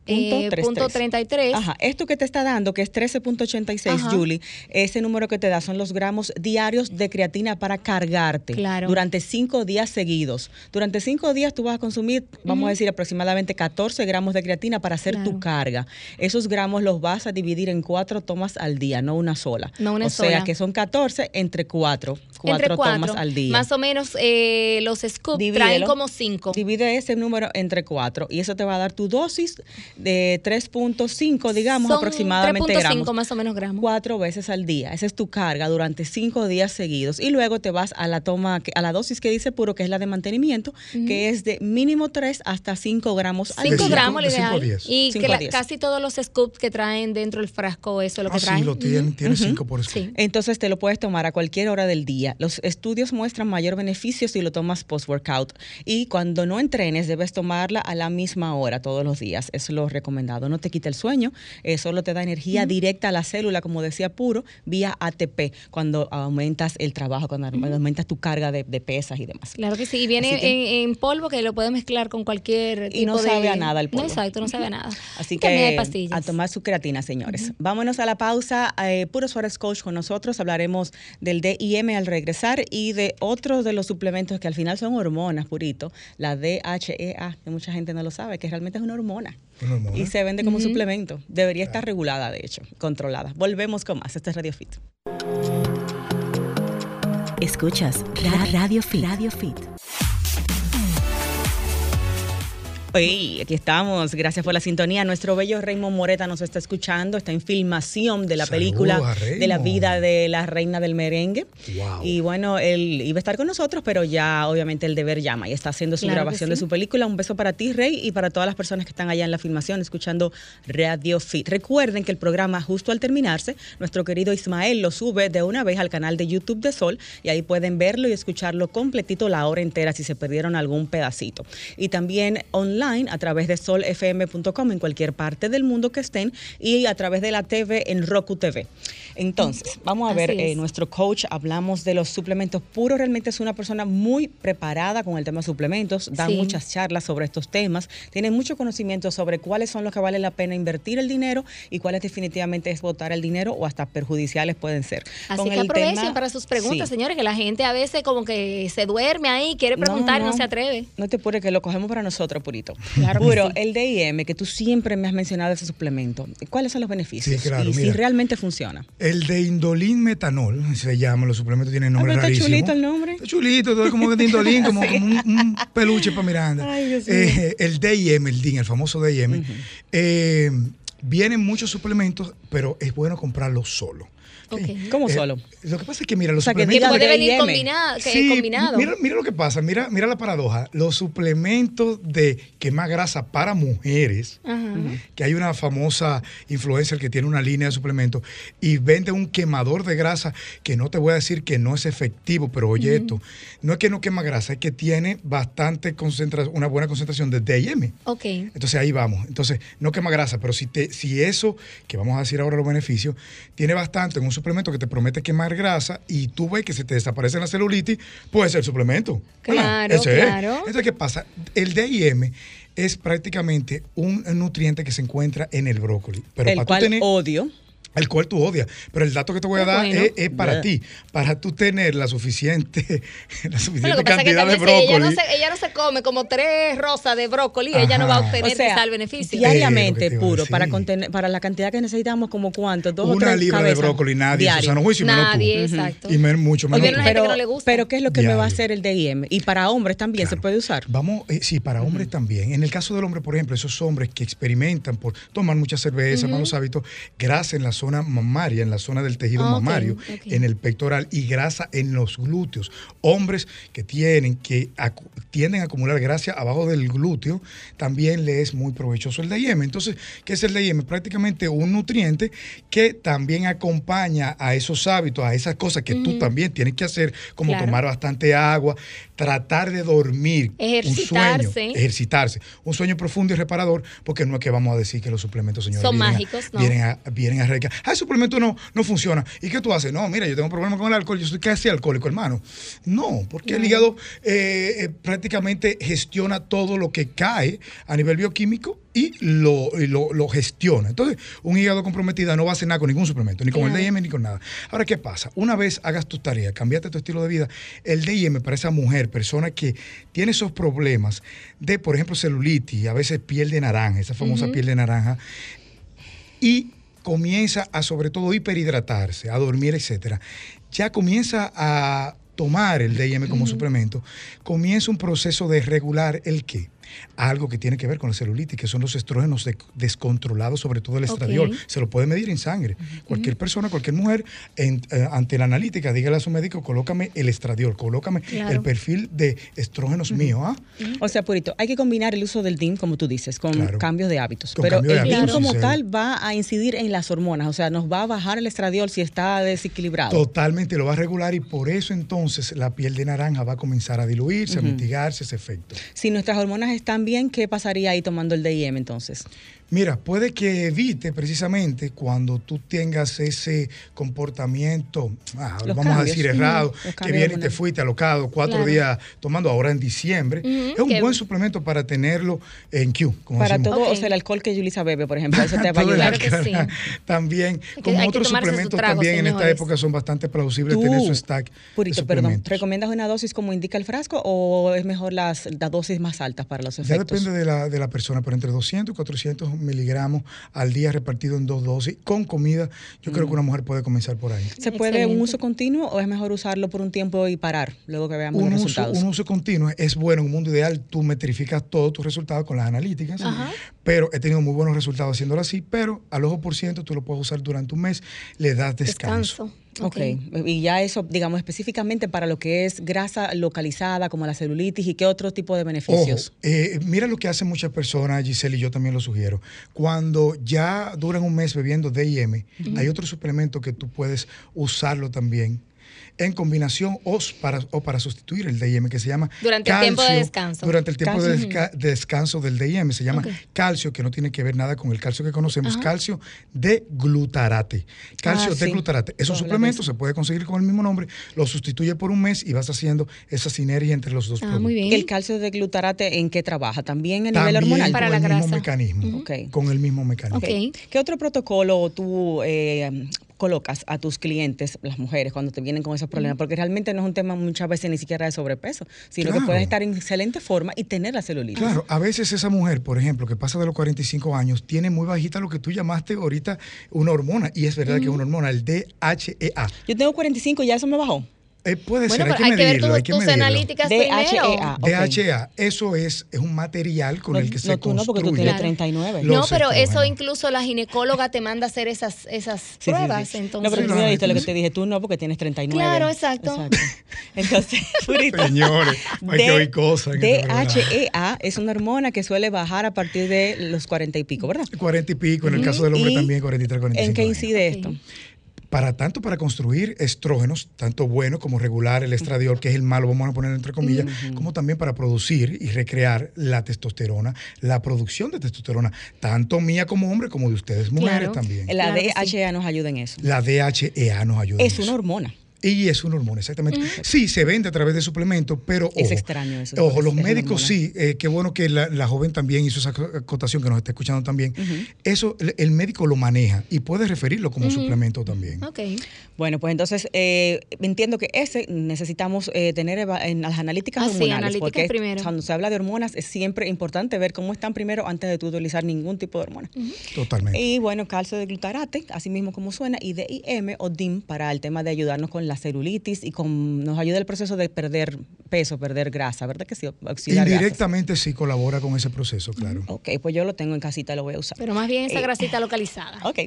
Eh, punto 33. Ajá. Esto que te está dando, que es 13.86, Julie, ese número que te da son los gramos diarios de creatina para cargarte claro. durante cinco días seguidos. Durante cinco días tú vas a consumir, vamos uh -huh. a decir, aproximadamente 14 gramos de creatina para hacer claro. tu carga. Esos gramos los vas a dividir en cuatro tomas al día, no una sola. No una o sola. sea que son 14 entre cuatro. Cuatro, entre cuatro tomas al día. Más o menos eh, los scoops traen como cinco. Divide ese número entre cuatro y eso te va a dar tu dosis de 3.5, digamos, Son aproximadamente 3.5 gramos. más o menos gramos. Cuatro veces al día. Esa es tu carga durante cinco días seguidos. Y luego te vas a la toma, a la dosis que dice puro, que es la de mantenimiento, uh -huh. que es de mínimo 3 hasta 5 gramos al día. 5 gramos, lo ideal. Y que la, casi todos los scoops que traen dentro del frasco, eso es lo que ah, traen. Sí, lo tienen, tiene 5 uh -huh. por scoop. Sí. Entonces te lo puedes tomar a cualquier hora del día. Los estudios muestran mayor beneficio si lo tomas post-workout. Y cuando no entrenes, debes tomarla a la misma hora todos los días. Es lo recomendado. No te quita el sueño, eh, solo te da energía uh -huh. directa a la célula, como decía Puro, vía ATP, cuando aumentas el trabajo, cuando uh -huh. aumentas tu carga de, de, pesas y demás. Claro que sí, y viene que, en, en, polvo que lo puedes mezclar con cualquier tipo y no de... sabe a nada el polvo. No, exacto, no sabe a nada. Así y que a tomar su creatina, señores. Vámonos a la pausa. Eh, Puro Suárez Coach con nosotros. Hablaremos del DIM al regresar y de otros de los suplementos que al final son hormonas, Purito. La DHEA, que mucha gente no lo sabe, que realmente es una hormona. Y se vende como uh -huh. suplemento. Debería estar regulada, de hecho, controlada. Volvemos con más. Este es Radio Fit. Escuchas Radio Fit. Radio Fit. Hey, aquí estamos. Gracias por la sintonía. Nuestro bello Raymond Moreta nos está escuchando. Está en filmación de la Saludos película de la vida de la reina del merengue. Wow. Y bueno, él iba a estar con nosotros, pero ya obviamente el deber llama y está haciendo su Claro grabación sí. de su película. Un beso para ti, Rey, y para todas las personas que están allá en la filmación escuchando Radio Fit. Recuerden que el programa, justo al terminarse, nuestro querido Ismael lo sube de una vez al canal de YouTube de Sol y ahí pueden verlo y escucharlo completito la hora entera si se perdieron algún pedacito. Y también online a través de solfm.com en cualquier parte del mundo que estén y a través de la TV en Roku TV. Entonces, vamos a ver, Así eh, nuestro coach, hablamos de los suplementos. Puro realmente es una persona muy preparada con el tema de suplementos, da Sí. muchas charlas sobre estos temas, tiene mucho conocimiento sobre cuáles son los que vale la pena invertir el dinero y cuáles definitivamente es botar el dinero o hasta perjudiciales pueden ser. Así Con que el aprovechen tema- para sus preguntas, Sí. señores, que la gente a veces como que se duerme ahí, quiere preguntar y no se atreve. No te apures, que lo cogemos para nosotros, Purito. Claro Puro, sí. el DIM, que tú siempre me has mencionado ese suplemento, ¿cuáles son los beneficios? Sí, claro, y si realmente funciona. El de indolín metanol, se llama, los suplementos tienen nombre Ah, pero está rarísimo. chulito el nombre. Está chulito, todo como de indolín, como, como un, un peluche para Miranda. Ay, Dios Eh, el DIM, el DIN, el famoso DIM, eh, vienen muchos suplementos, pero es bueno comprarlo solo. Ok. ¿Cómo Eh, solo? Lo que pasa es que, mira, los O sea, que suplementos... diga Puede venir combinado, que Sí, combinado. Mira, mira lo que pasa, mira, mira la paradoja. Los suplementos de quema grasa para mujeres, Ajá. que hay una famosa influencer que tiene una línea de suplementos y vende un quemador de grasa que no te voy a decir que no es efectivo, pero oye esto, no es que no quema grasa, es que tiene bastante concentración, una buena concentración de DIM. Ok. Entonces ahí vamos. Entonces, no quema grasa, pero si, te, si eso, que vamos a decir ahora los beneficios, tiene bastante en un suplemento que te promete quemar grasa y tú ves que se te desaparece la celulitis, puede ser suplemento. Claro, Ese es. claro. Entonces, ¿qué pasa? El DIM es prácticamente un nutriente que se encuentra en el brócoli. Pero el para cual tú tener, odio. El cual tú odias. Pero el dato que te voy a dar bueno. es, es para ti. Para tú tener la suficiente, la suficiente cantidad de si ella, brócoli. no se, ella no se come como tres rosas de brócoli, ella no va a obtener O sea, el beneficio. Eh, Diariamente, puro, para, contener, para la cantidad que necesitamos, como cuánto, dos o Una tres libra de cabezas brócoli, nadie, diario. Susana Juicio, menos tú. Nadie, exacto. Y mucho menos viene tú. Pero, que no le gusta. pero ¿qué es lo que me va a hacer el DIM? Y para hombres también se puede usar. Vamos, eh, sí, para hombres también. En el caso del hombre, por ejemplo, esos hombres que experimentan por tomar mucha cerveza, malos hábitos, grasa en la zona mamaria, en la zona del tejido Ah, mamario, en el pectoral y grasa en los glúteos. Hombres que tienen que tienden a acumular grasa abajo del glúteo, también le es muy provechoso el DIM. Entonces, ¿qué es el DIM? Prácticamente un nutriente que también acompaña a esos hábitos, a esas cosas que tú también tienes que hacer, como Claro. tomar bastante agua, tratar de dormir, un Ejercitarse. sueño, ejercitarse, un sueño profundo y reparador, porque no es que vamos a decir que los suplementos, señores, Son vienen a- mágicos, ¿no? Vienen a, vienen a Ah, el suplemento no, no funciona. ¿Y qué tú haces? No, mira, yo tengo un problema con el alcohol, yo soy casi alcohólico, hermano. No, porque el hígado eh, eh, prácticamente gestiona todo lo que cae a nivel bioquímico y lo, y lo, lo gestiona. Entonces, un hígado comprometido no va a hacer nada con ningún suplemento, ni con el. DIM ni con nada. Ahora, ¿qué pasa? Una vez hagas tus tareas, cambiaste tu estilo de vida, el DIM para esa mujer, persona que tiene esos problemas de, por ejemplo, celulitis, a veces piel de naranja, esa famosa piel de naranja, y comienza a sobre todo hiperhidratarse, a dormir, etcétera, ya comienza a tomar el DIM como suplemento, comienza un proceso de regular el qué. Algo que tiene que ver con la celulitis, que son los estrógenos de- descontrolados, sobre todo el estradiol. Se lo puede medir en sangre. Cualquier persona, cualquier mujer, en- eh, ante la analítica, dígale a su médico, colócame el estradiol, colócame Claro. el perfil de estrógenos mío. ¿ah? O sea, Purito, hay que combinar el uso del DIM, como tú dices, con Claro. cambios de hábitos. Con Pero de el DIM como sí. tal va a incidir en las hormonas, o sea, nos va a bajar el estradiol si está desequilibrado. Totalmente lo va a regular y por eso entonces la piel de naranja va a comenzar a diluirse, a mitigarse ese efecto. Si nuestras hormonas están bien, ¿qué pasaría ahí tomando el DIM entonces? Mira, puede que evite precisamente cuando tú tengas ese comportamiento, ah, vamos a decir errado, que viene y te fuiste alocado cuatro Claro. días tomando ahora en diciembre. Es un buen suplemento para tenerlo en Q, como Para decimos. todo, o sea, el alcohol que Yulisa bebe, por ejemplo, eso te va a ayudar. Claro que alcohol. sí. También, que- como otros suplementos trago, también en esta época son bastante plausibles Tú, tener su stack de Purito, perdón. ¿recomiendas una dosis como indica el frasco o es mejor las, las dosis más altas para los Ya depende de la, de la persona, pero entre 200 y 400 miligramos al día repartido en dos dosis con comida, yo creo que una mujer puede comenzar por ahí. ¿Se puede un Excelente. uso continuo o es mejor usarlo por un tiempo y parar luego que veamos Un los uso, resultados? un uso continuo es bueno. En un mundo ideal, tú metrificas todos tus resultados con las analíticas, Ajá. pero he tenido muy buenos resultados haciéndolo así. Pero al ojo por ciento, tú lo puedes usar durante un mes, le das descanso. Descanso. Ok, y ya eso, digamos, específicamente para lo que es grasa localizada, como la celulitis, ¿y qué otro tipo de Ojo, beneficios? eh, mira lo que hacen muchas personas, Giselle, y yo también lo sugiero. Cuando ya duran un mes bebiendo DIM, hay otro suplemento que tú puedes usarlo también. En combinación o para, o para sustituir el DIM, que se llama Durante el tiempo de descanso. Durante el tiempo de Calcio. desca- de descanso del DIM, se llama calcio, que no tiene que ver nada con el calcio que conocemos, calcio de glutarate. Calcio Ah, de sí. glutarate. Es un suplemento, se puede conseguir con el mismo nombre, lo sustituye por un mes y vas haciendo esa sinergia entre los dos Ah, productos. muy bien. ¿El calcio de glutarate en qué trabaja? ¿También a nivel También hormonal? Para con la el mismo grasa. mecanismo. Ok. Con el mismo mecanismo. Ok. ¿Qué otro protocolo tú eh, colocas a tus clientes, las mujeres, cuando te vienen con esos problemas? Porque realmente no es un tema muchas veces ni siquiera de sobrepeso, sino que puedes estar en excelente forma y tener la celulitis. Claro, a veces esa mujer, por ejemplo, que pasa de los 45 años, tiene muy bajita lo que tú llamaste ahorita una hormona. Y es verdad que es una hormona, el DHEA. Yo tengo 45 y ya eso me bajó. Eh, puede Bueno, ser, hay hay que ver medirlo, hay que tus medirlo. analíticas DHEA. primero. Ah, ok. DHEA, eso es, es un material con No, el que se no, tú no, porque tú construye tienes Claro. 39. Los No, pero eso incluso la ginecóloga te manda a hacer esas, esas Sí, sí, pruebas. sí. Entonces, no, pero tú Sí, lo- viste lo que te dije, tú no, porque tienes 39. Claro, exacto. Entonces, Purito, Señores, hay que oír cosas. DHEA es una hormona que suele bajar a partir de los 40 y pico, ¿verdad? 40 y pico, en el caso del hombre ¿Y también 43, 45 ¿En qué incide esto? Para tanto para construir estrógenos, tanto bueno como regular, el estradiol, que es el malo, vamos a poner entre comillas, como también para producir y recrear la testosterona, la producción de testosterona, tanto mía como hombre, como de ustedes, mujeres Claro. también. La Claro sí. DHEA nos ayuda en eso. La DHEA nos ayuda. en Es eso. una hormona. Y es una hormona, exactamente. Sí, se vende a través de suplementos, pero Es ojo, extraño eso, Ojo, los médicos sí, eh, qué bueno que la, la joven también hizo esa ac- acotación que nos está escuchando también. Eso el, el médico lo maneja y puede referirlo como suplemento también. Ok. Bueno, pues entonces eh, entiendo que ese necesitamos eh, tener en las analíticas Ah, sí, hormonales. analíticas porque primero. cuando se habla de hormonas es siempre importante ver cómo están primero antes de tú utilizar ningún tipo de hormona. Totalmente. Y bueno, calcio de glutarate, así mismo como suena, y DIM o DIM para el tema de ayudarnos con la celulitis y con nos ayuda el proceso de perder peso, perder grasa, ¿verdad que sí? Oxidar. Indirectamente sí colabora con ese proceso, claro. Ok, pues yo lo tengo en casita, lo voy a usar. Pero más bien esa Eh, grasita localizada. Ok.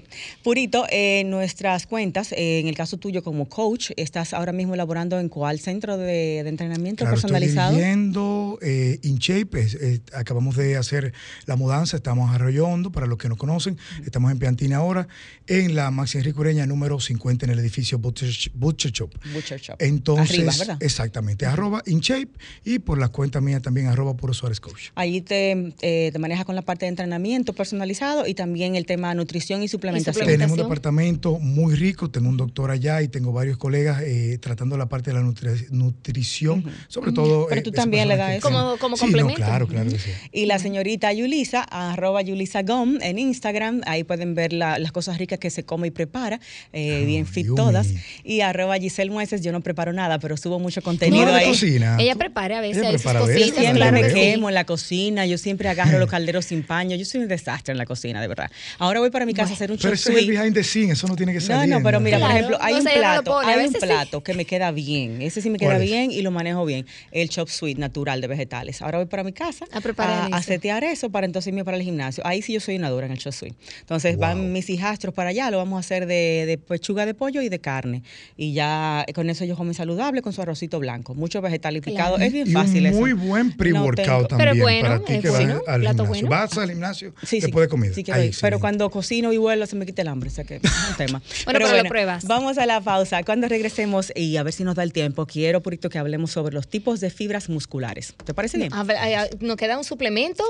Purito, en nuestras cuentas, eh, en el caso tuyo como coach, ¿estás ahora mismo elaborando en cuál centro de, de entrenamiento Claro, personalizado? Estoy dirigiendo eh, InShape, acabamos de hacer la mudanza, estamos en Arroyo Hondo, para los que no conocen, estamos en Piantina ahora, en la Maxi Enrique Ureña número 50 en el edificio Butcher, Butcher Shop. Butcher Shop. Entonces, Arriba, ¿verdad? exactamente, arroba InShape y por la cuenta mía también arroba Puro Suárez Coach. Te, eh, te manejas con la parte de entrenamiento personalizado y también el tema nutrición y suplementación. suplementación. Tenemos un departamento muy rico, tengo un doctor allá y tengo varios colegas eh, tratando la parte de la nutri- nutrición, sobre todo... Pero eh, tú también le das eso. Como- como Sí, no, complemento. claro, claro que sí. Y la señorita Yulisa, arroba Yulisa Gom en Instagram, ahí pueden ver la- las cosas ricas que se come y prepara, eh, Ah, bien fit yummy. todas. Y arroba Giselle Mueces, yo no preparo nada, pero subo mucho contenido no, ahí. cocina. Ella prepara a veces Ella prepara a veces, cositas. Siempre me quemo en la cocina, yo siempre agarro los calderos sin paño, yo soy un desastre en la cocina, de verdad. Ahora voy para mi casa a hacer un Pero ese es el behind the scene, eso no tiene que No, salir. no, pero mira, por ejemplo, hay no un no plato, hay un sí. plato que me queda bien, ese sí me queda bien y lo manejo bien, el chop suey natural de vegetales. Ahora voy para mi casa A preparar a, eso. a setear eso para entonces irme para el gimnasio. Ahí sí yo soy una dura en el chop suey. Entonces Wow. van mis hijastros para allá, lo vamos a hacer de, de pechuga de pollo y de carne. Y ya con eso yo como saludable con su arrocito blanco, mucho vegetal y picado. Claro. Es bien Y fácil un eso. muy buen No pre-workout tengo- también Pero bueno, para ti es que vas bueno, al plato gimnasio. bueno. Vas al gimnasio Sí, sí. después de comida. Sí Ahí, pero cuando cocino y vuelo se me quita el hambre, o sea que es un tema. pero lo pruebas. Vamos a la pausa. Cuando regresemos y a ver si nos da el tiempo, quiero, Purito, que hablemos sobre los tipos de fibras musculares. ¿Te parece bien? A ver, nos queda un suplemento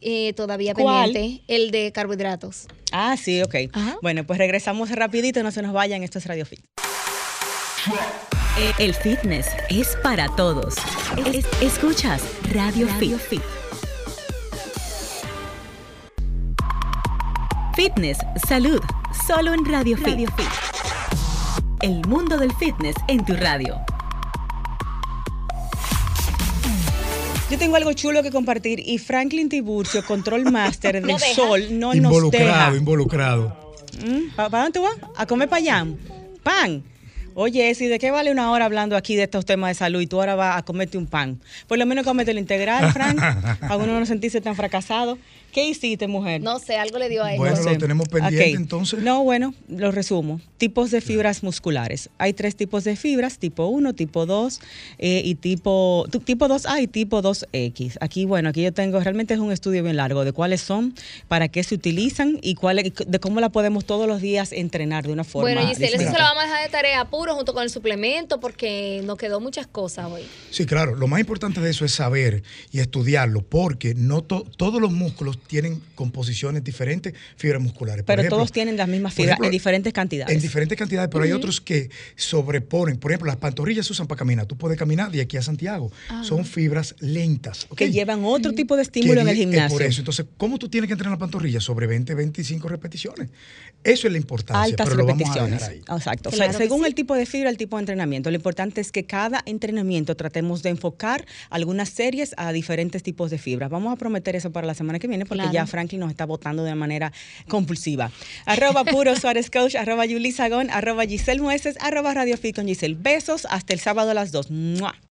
eh, todavía ¿Cuál? pendiente, el de carbohidratos. Ah, sí, ok. Ajá. Bueno, pues regresamos rapidito, no se nos vayan, esto es Radio Fit. El fitness es para todos. Es- escuchas Radio, Fit. Fitness, salud, solo en Radio, Fit. El mundo del fitness en tu radio. Yo tengo algo chulo que compartir y Franklin Tiburcio, Control Master del deja. Sol, no nos deja. involucrado, involucrado. ¿Para dónde tú vas? ¿A comer payán? ¿Pan? Oye, si ¿de qué vale una hora hablando aquí de estos temas de salud y tú ahora vas a comerte un pan? Por lo menos comete el integral, Frank, para uno no sentirse tan fracasado. ¿Qué hiciste, mujer? No sé, algo le dio a él. Bueno, No lo tenemos pendiente entonces. No, bueno, lo resumo. Tipos de fibras musculares. Hay tres tipos de fibras, tipo 1, tipo 2 eh, y tipo, tipo 2A y tipo 2X. Aquí, bueno, aquí yo tengo, realmente es un estudio bien largo de cuáles son, para qué se utilizan y cuál, de cómo la podemos todos los días entrenar de una forma Bueno, Giselle, eso se lo vamos a dejar de tarea puro junto con el suplemento porque nos quedó muchas cosas hoy. Sí, claro. Lo más importante de eso es saber y estudiarlo, porque no to- todos los músculos tienen composiciones diferentes, fibras musculares. Pero ejemplo, todos tienen las mismas fibras en diferentes cantidades. En diferentes cantidades, pero hay otros que sobreponen. Por ejemplo, las pantorrillas se usan para caminar. Tú puedes caminar de aquí a Santiago. Son fibras lentas. que llevan otro tipo de estímulo en el di- eh, gimnasio. Por eso, entonces, ¿cómo tú tienes que entrenar la pantorrilla? Sobre 20, 25 repeticiones. Eso es la importancia. altas pero lo vamos a repeticiones. dejar ahí. Exacto. O sea, según sí. el tipo de fibra, el tipo de entrenamiento. Lo importante es que cada entrenamiento tratemos de enfocar algunas series a diferentes tipos de fibras. Vamos a prometer eso para la semana que viene porque Claro. ya Franklin nos está votando de manera compulsiva. Arroba Puro Suárez Coach, arroba Yuli Sagón, arroba Giselle Mueces, arroba Radio Fit con Giselle. Besos hasta el sábado a las 2. ¡Mua!